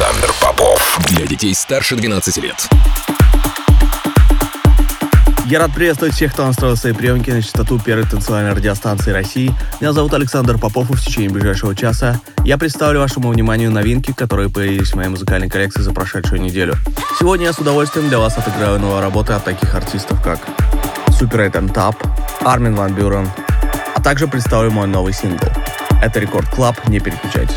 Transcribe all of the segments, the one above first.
Александр Попов. Для детей старше 12 лет. Я рад приветствовать всех, кто настроил свои приемки на частоту первой танцевальной радиостанции России. Меня зовут Александр Попов, и в течение ближайшего часа я представлю вашему вниманию новинки, которые появились в моей музыкальной коллекции за прошедшую неделю. Сегодня я с удовольствием для вас отыграю новые работы от таких артистов, как Super 8 Top, Армин Ван Бюрен, а также представлю мой новый сингл. Это Рекорд Клаб, не переключайтесь.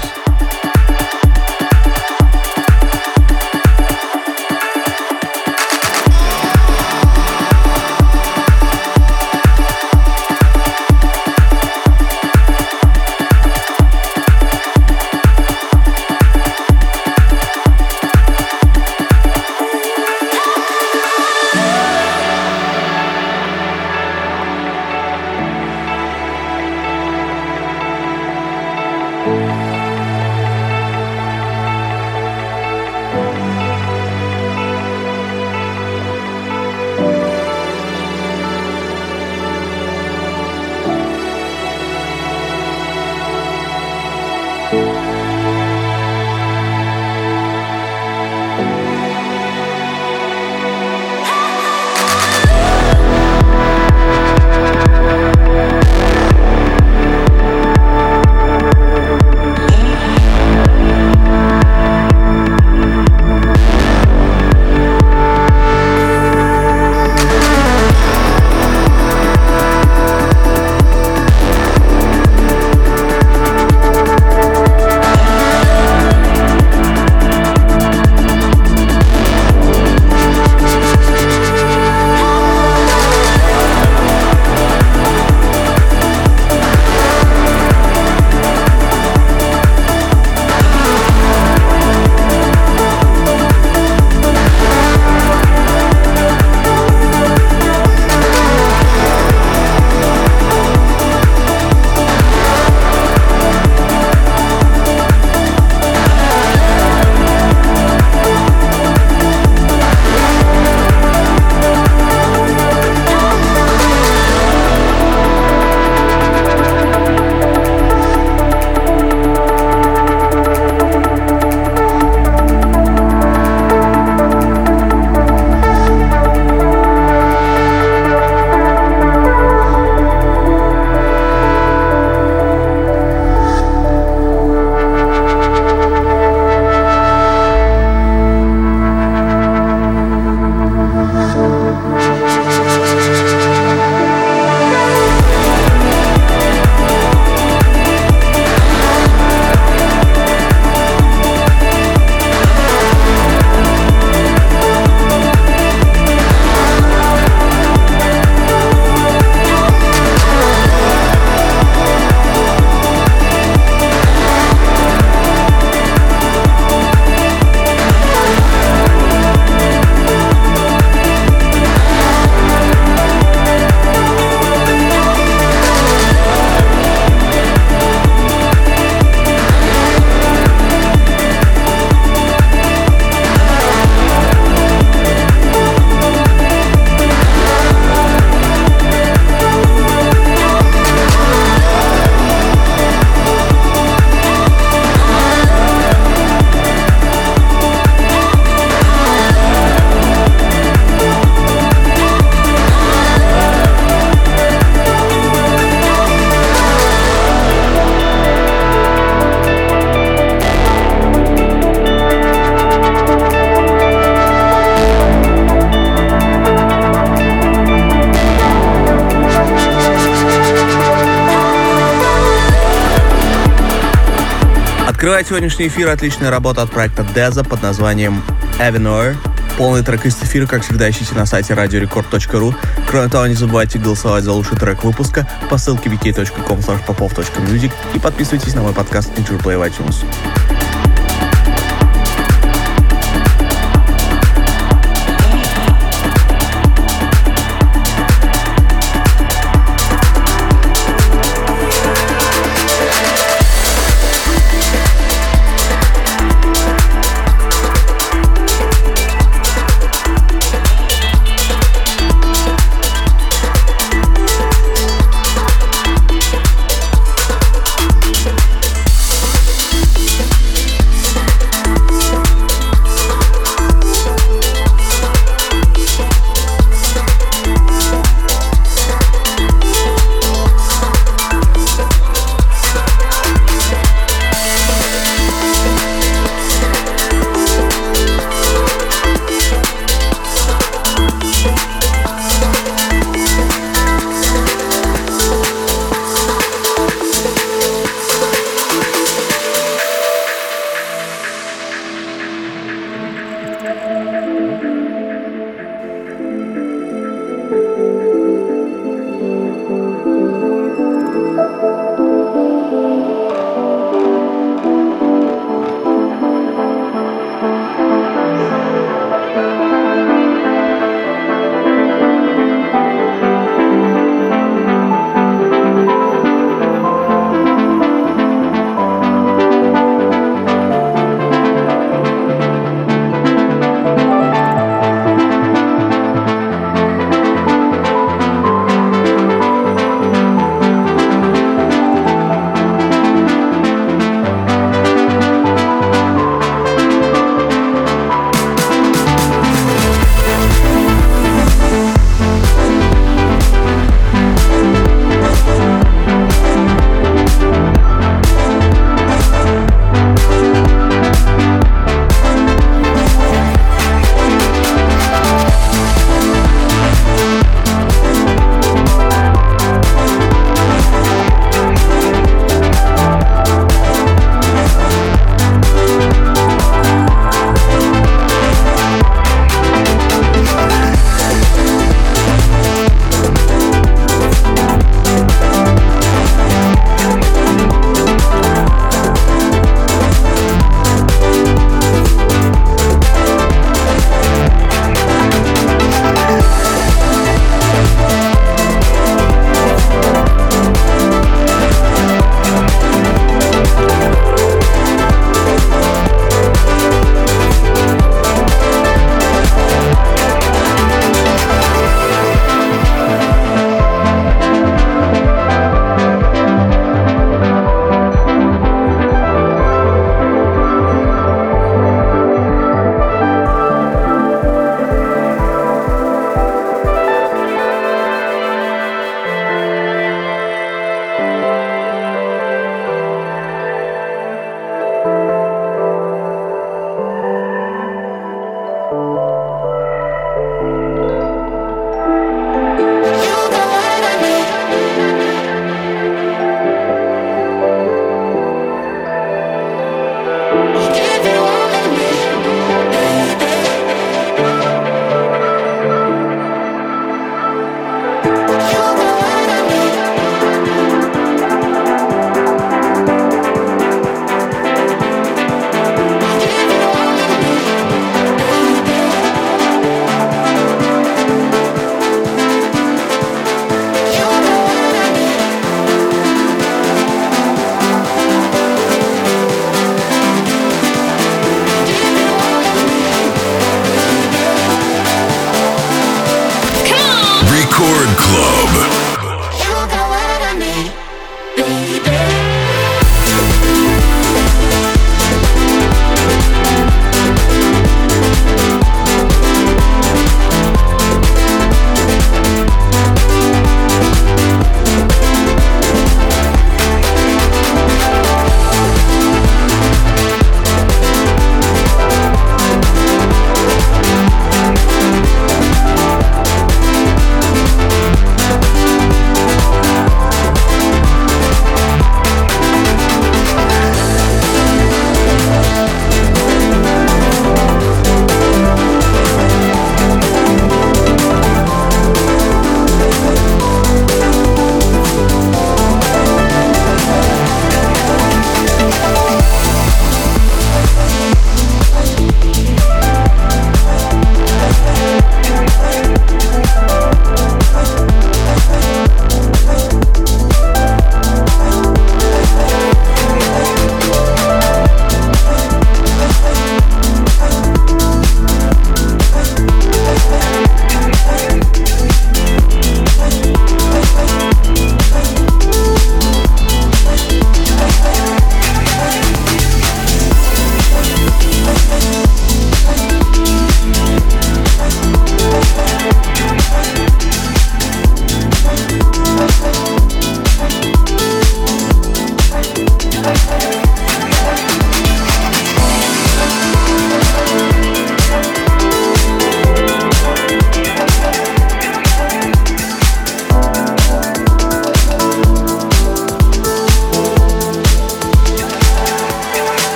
Открывает сегодняшний эфир отличная работа от проекта Deza под названием Avenue. Полный трек из эфира, как всегда, ищите на сайте radiorecord.ru. Кроме того, не забывайте голосовать за лучший трек выпуска по ссылке wiki.com popov.music и подписывайтесь на мой подкаст Interplay в iTunes.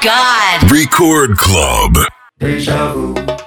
God. Record Club. Deja vu.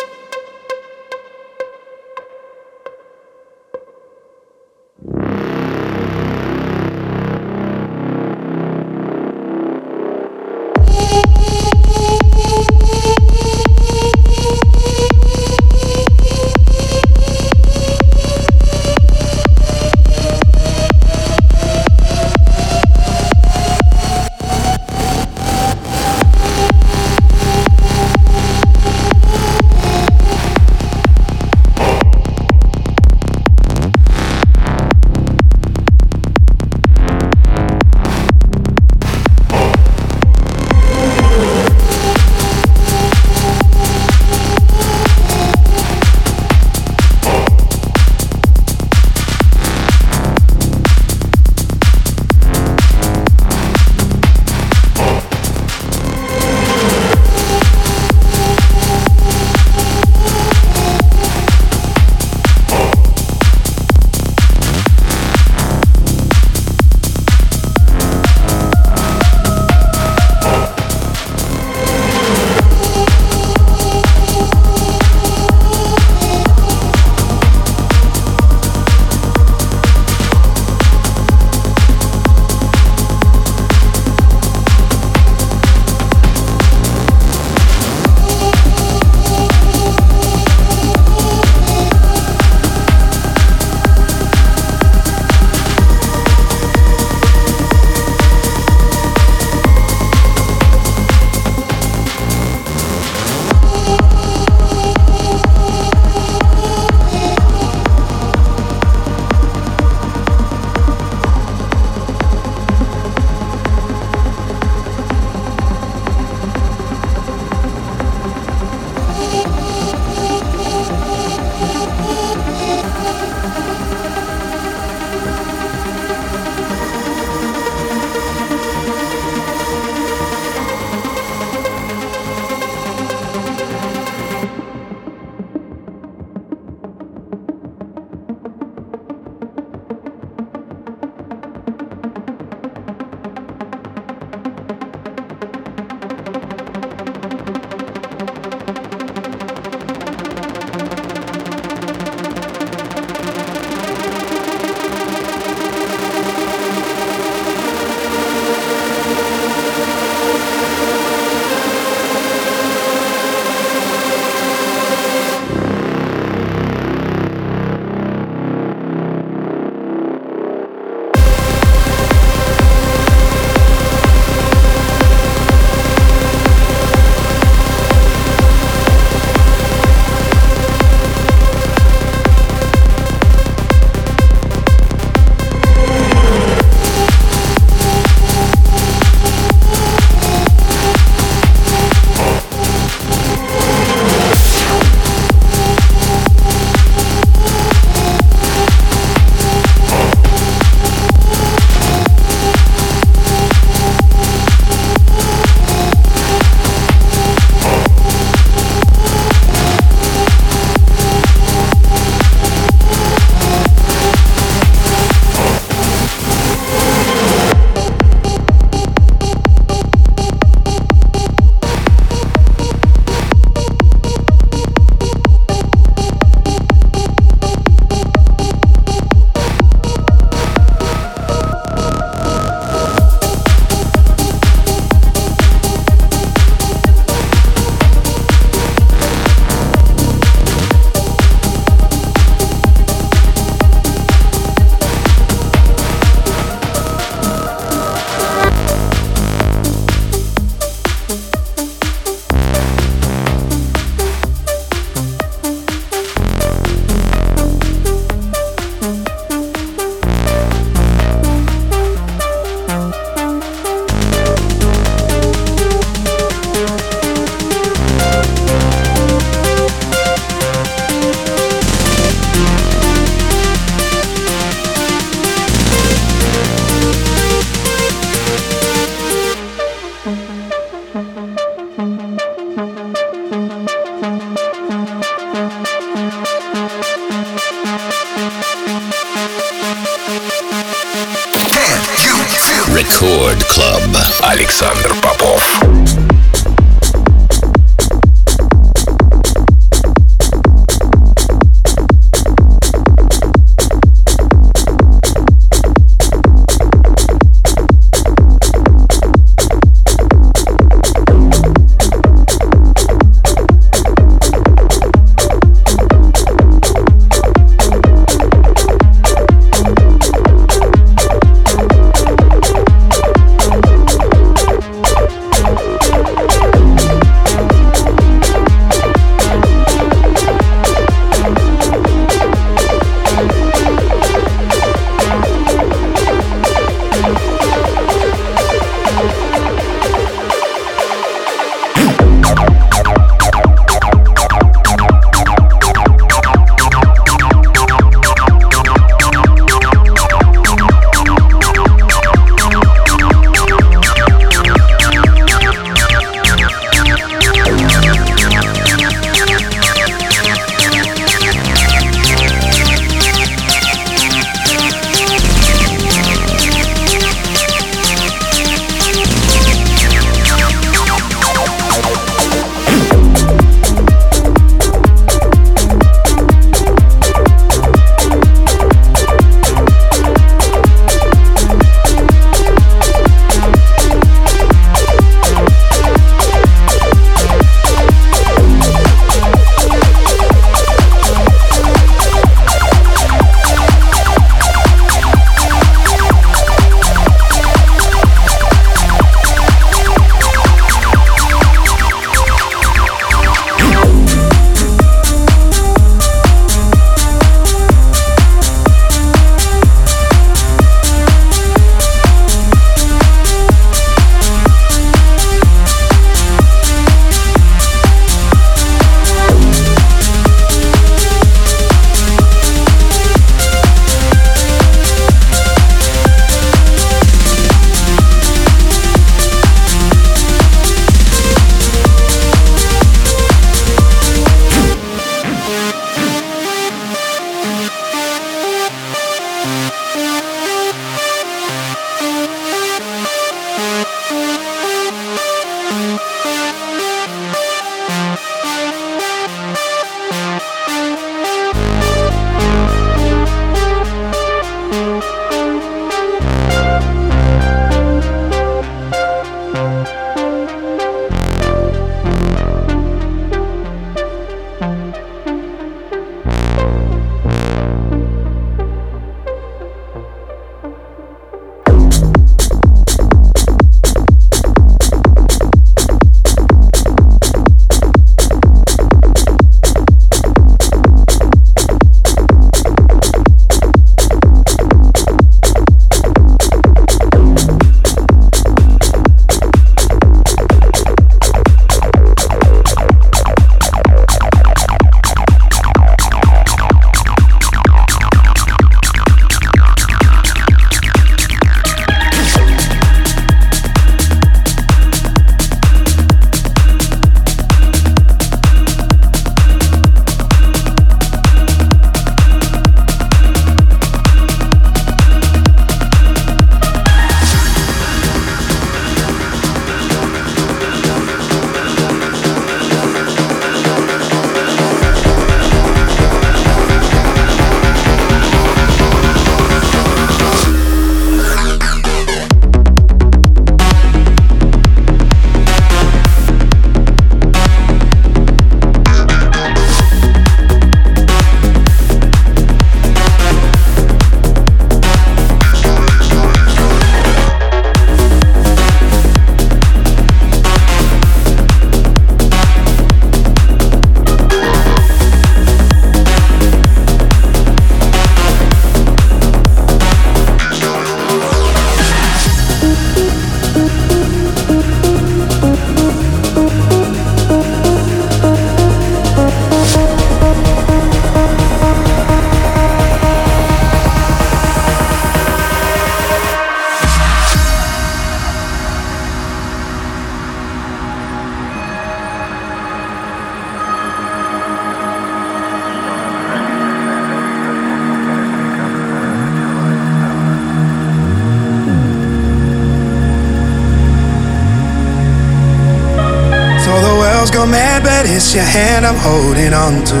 But it's your hand I'm holding on to.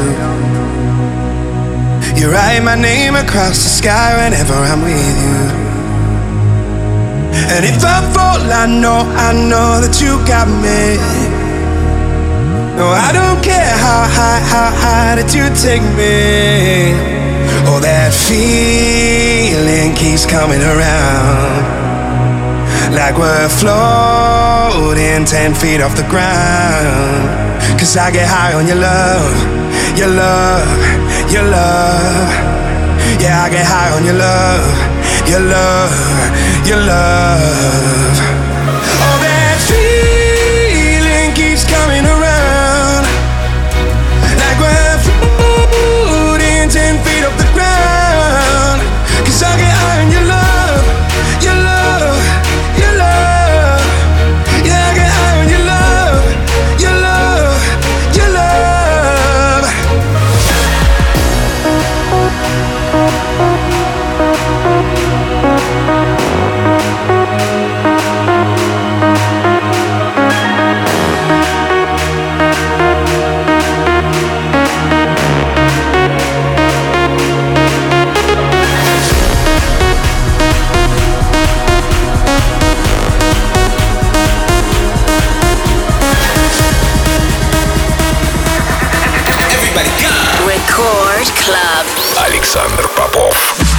You write my name across the sky whenever I'm with you. And if I fall, I know, I know that you got me. No, I don't care how high, how high that you take me. Oh, that feeling keeps coming around. Like we're floating 10 feet off the ground. Cause I get high on your love, your love, your love. Yeah, I get high on your love, your love, your love. Александр Попов.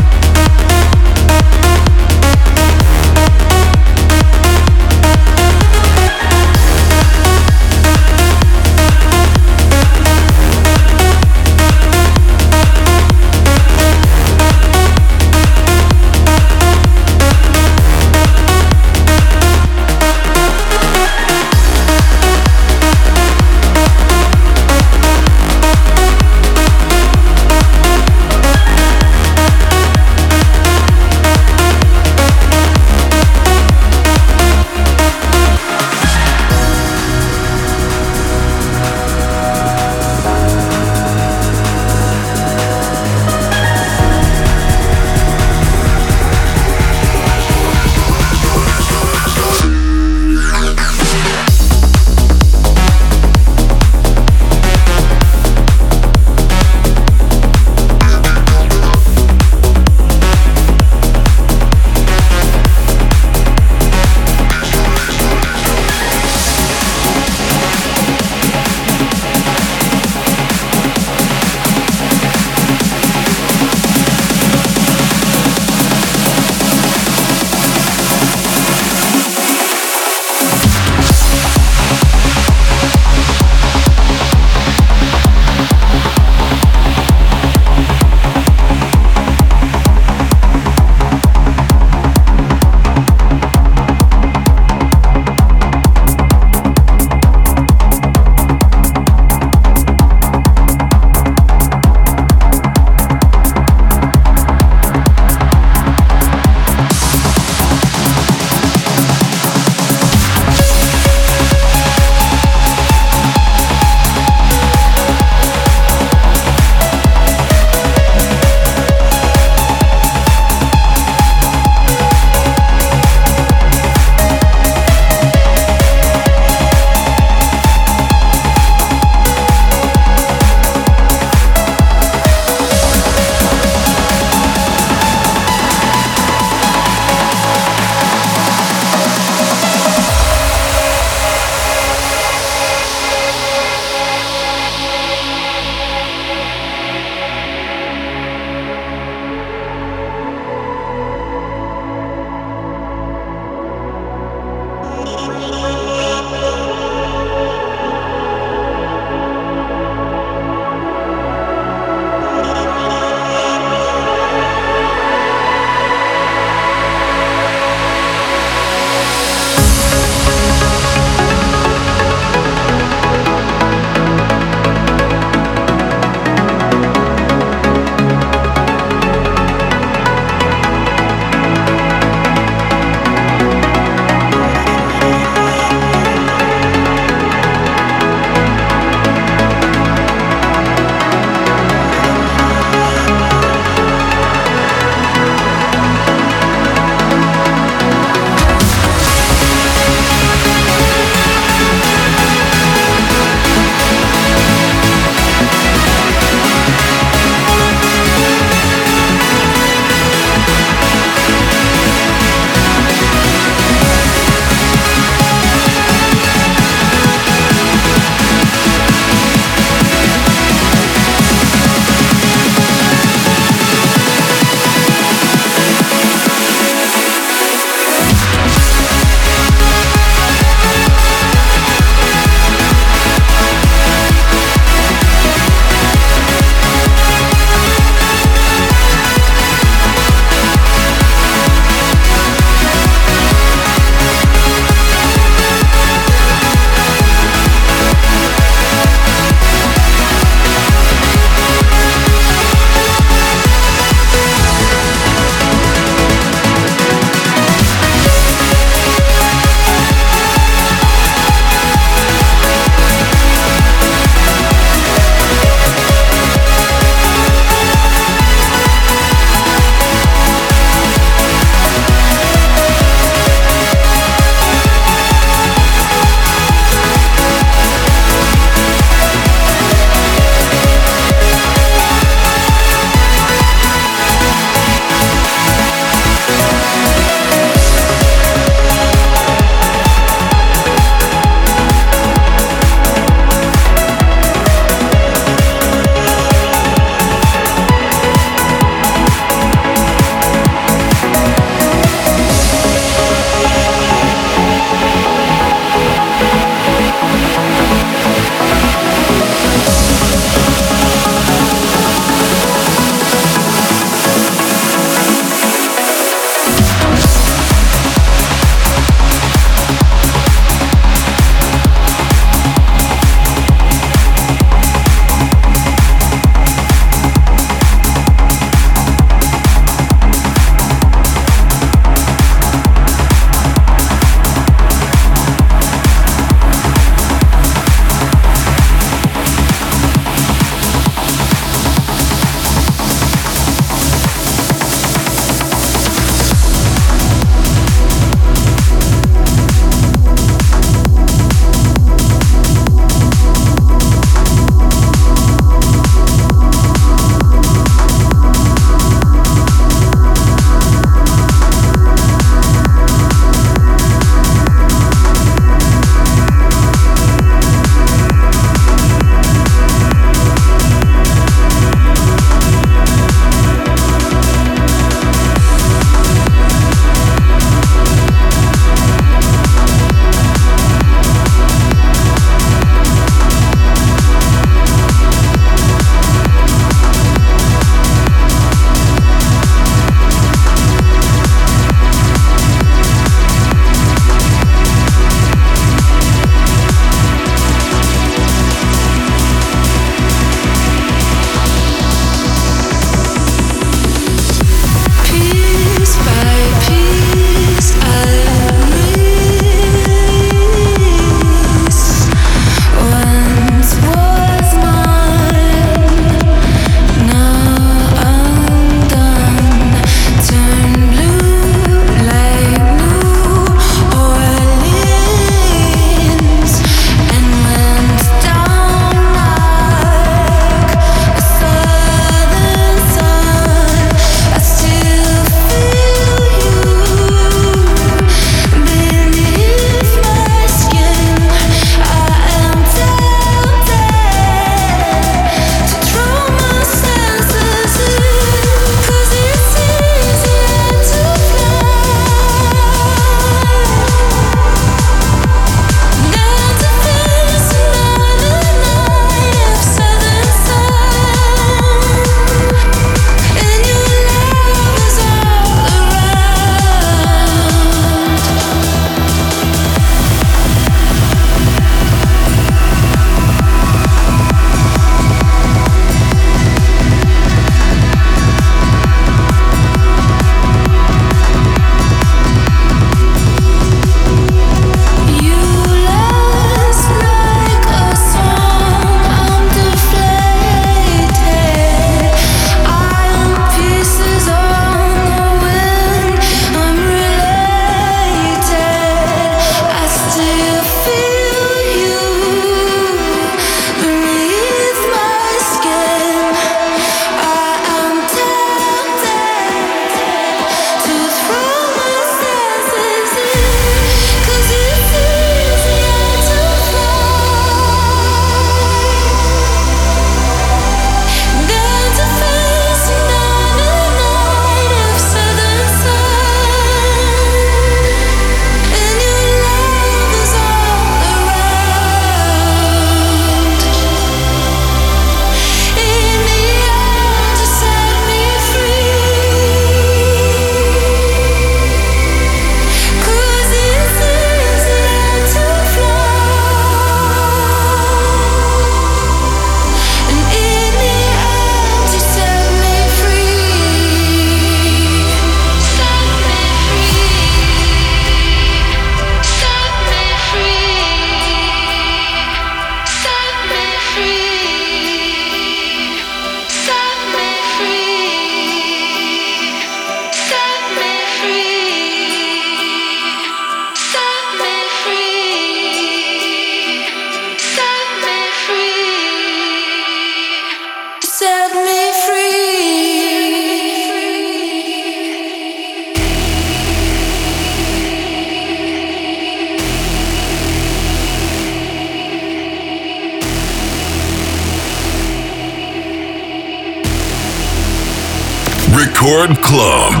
Club.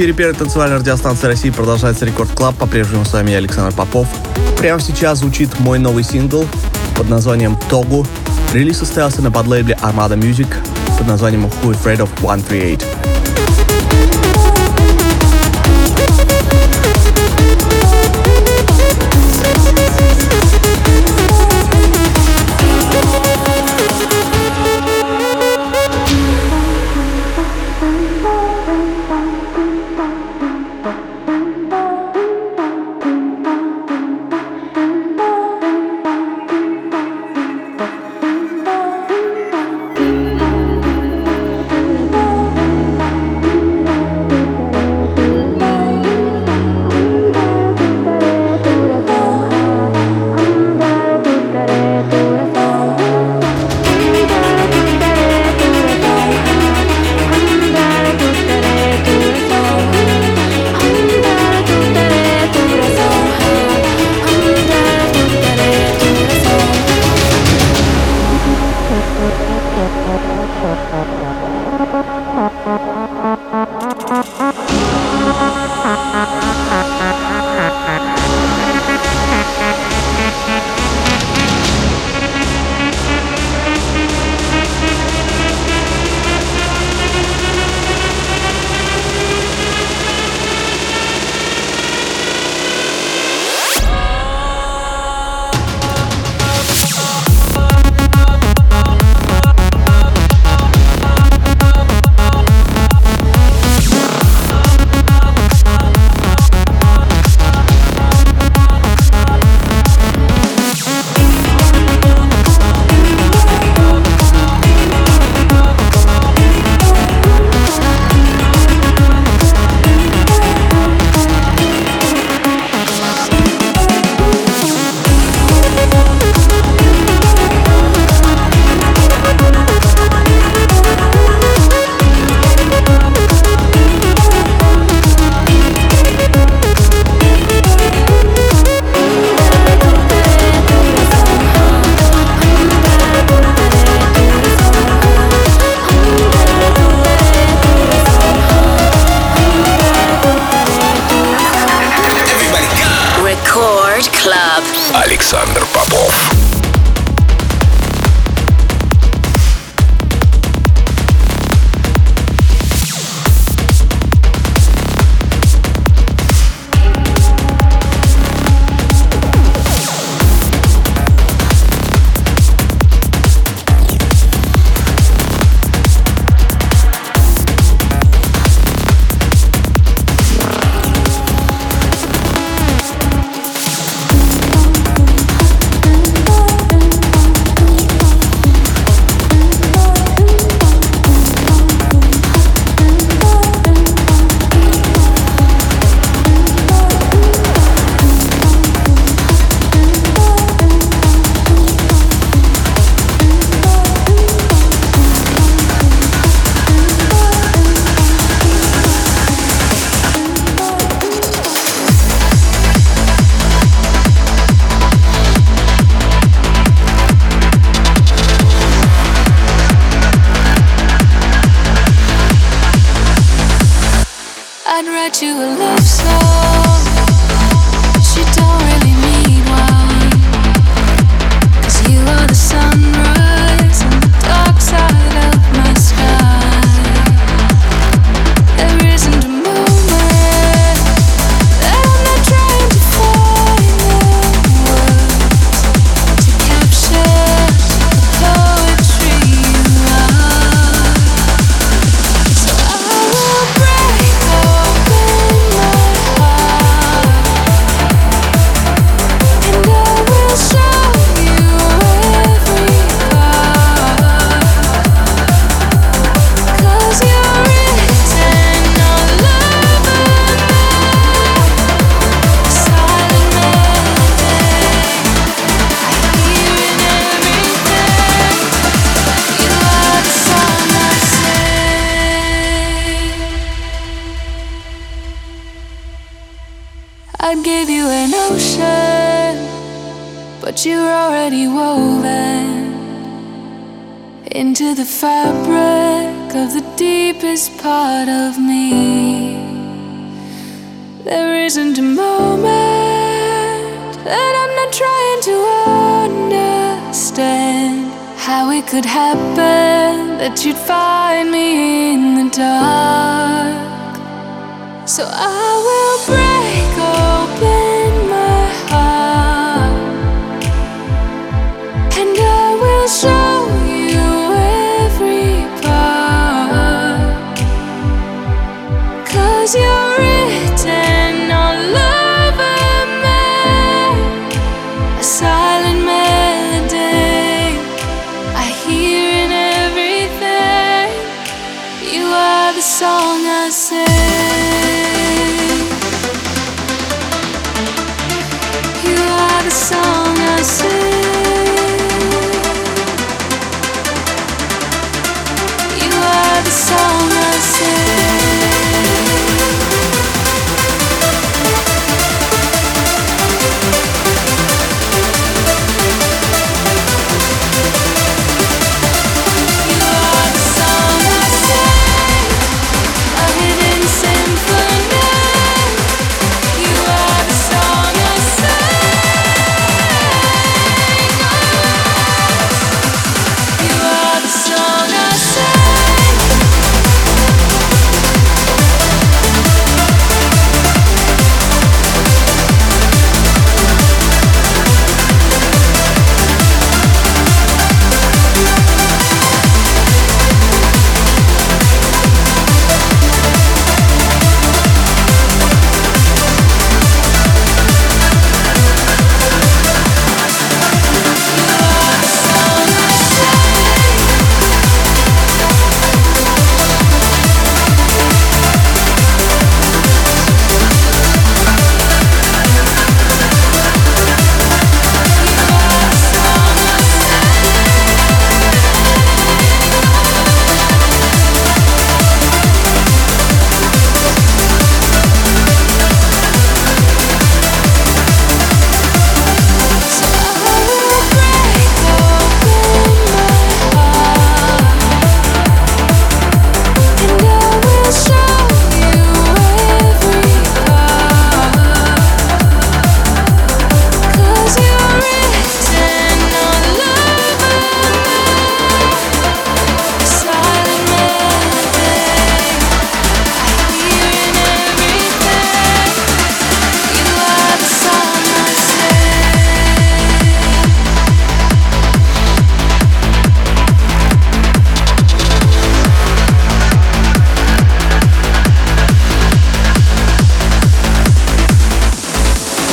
Эфире первой танцевальной радиостанции России продолжается Record Club. По-прежнему с вами я, Александр Попов. Прямо сейчас звучит мой новый сингл под названием «Тогу». Релиз состоялся на подлейбле Armada Music под названием «Who's Afraid of 138».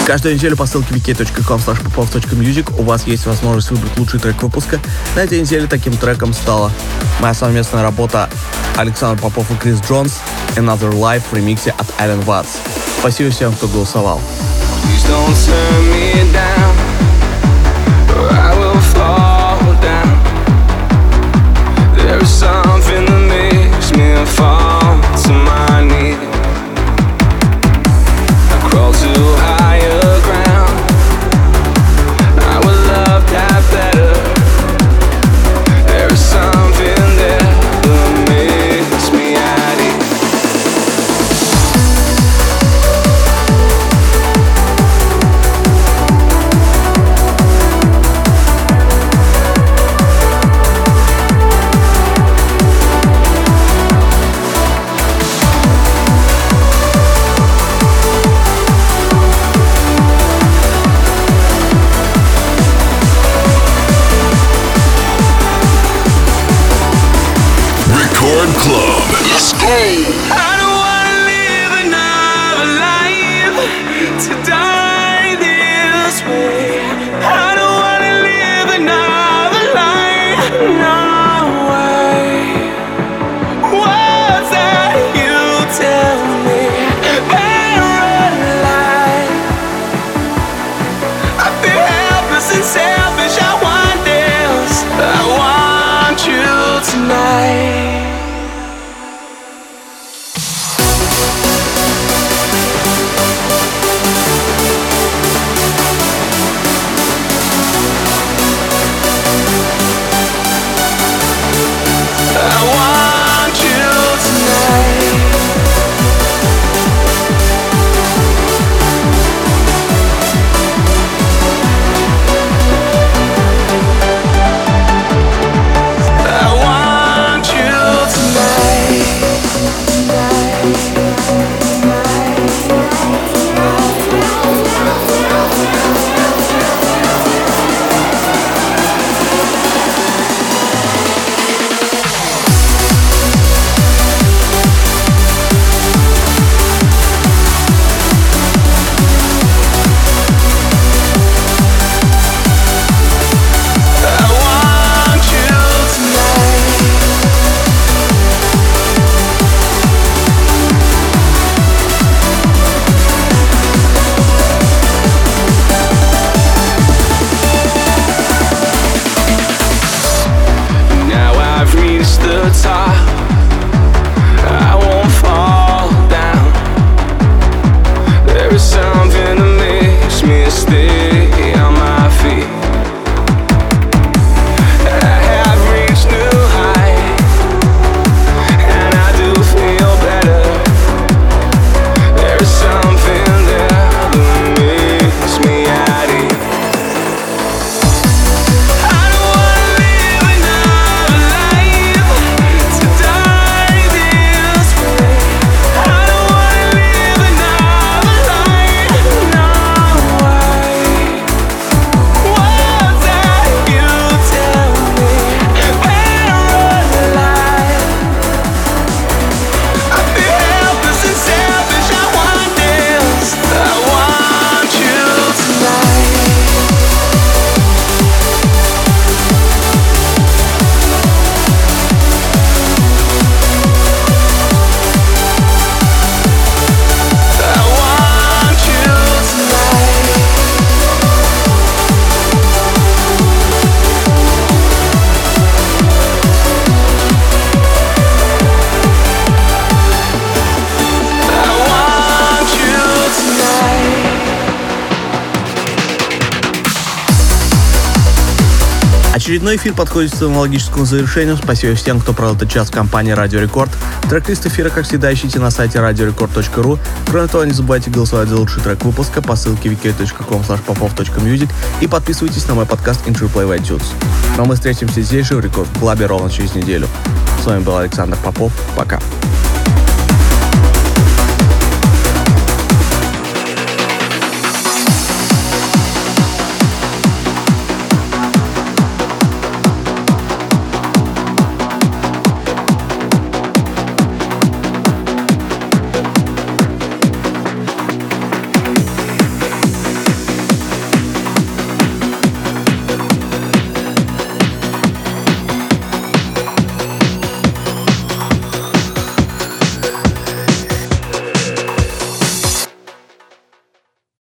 Каждую неделю по ссылке wiki.com popov.music у вас есть возможность выбрать лучший трек выпуска. На этой неделе таким треком стала моя совместная работа Александр Попов и Крис Джонс Another Life в ремиксе от Ален Ватс. Спасибо всем, кто голосовал. There's something that makes me fall. Очередной эфир подходит к своему логическому завершению. Спасибо всем, кто провел этот час в компании Радио Рекорд. Трек-лист эфира, как всегда, ищите на сайте radiorecord.ru. Кроме того, не забывайте голосовать за лучший трек выпуска по ссылке wiki.com popov.music и подписывайтесь на мой подкаст Intro Play в iTunes. Но мы встретимся здесь же в Рекорд Клабе ровно через неделю. С вами был Александр Попов. Пока.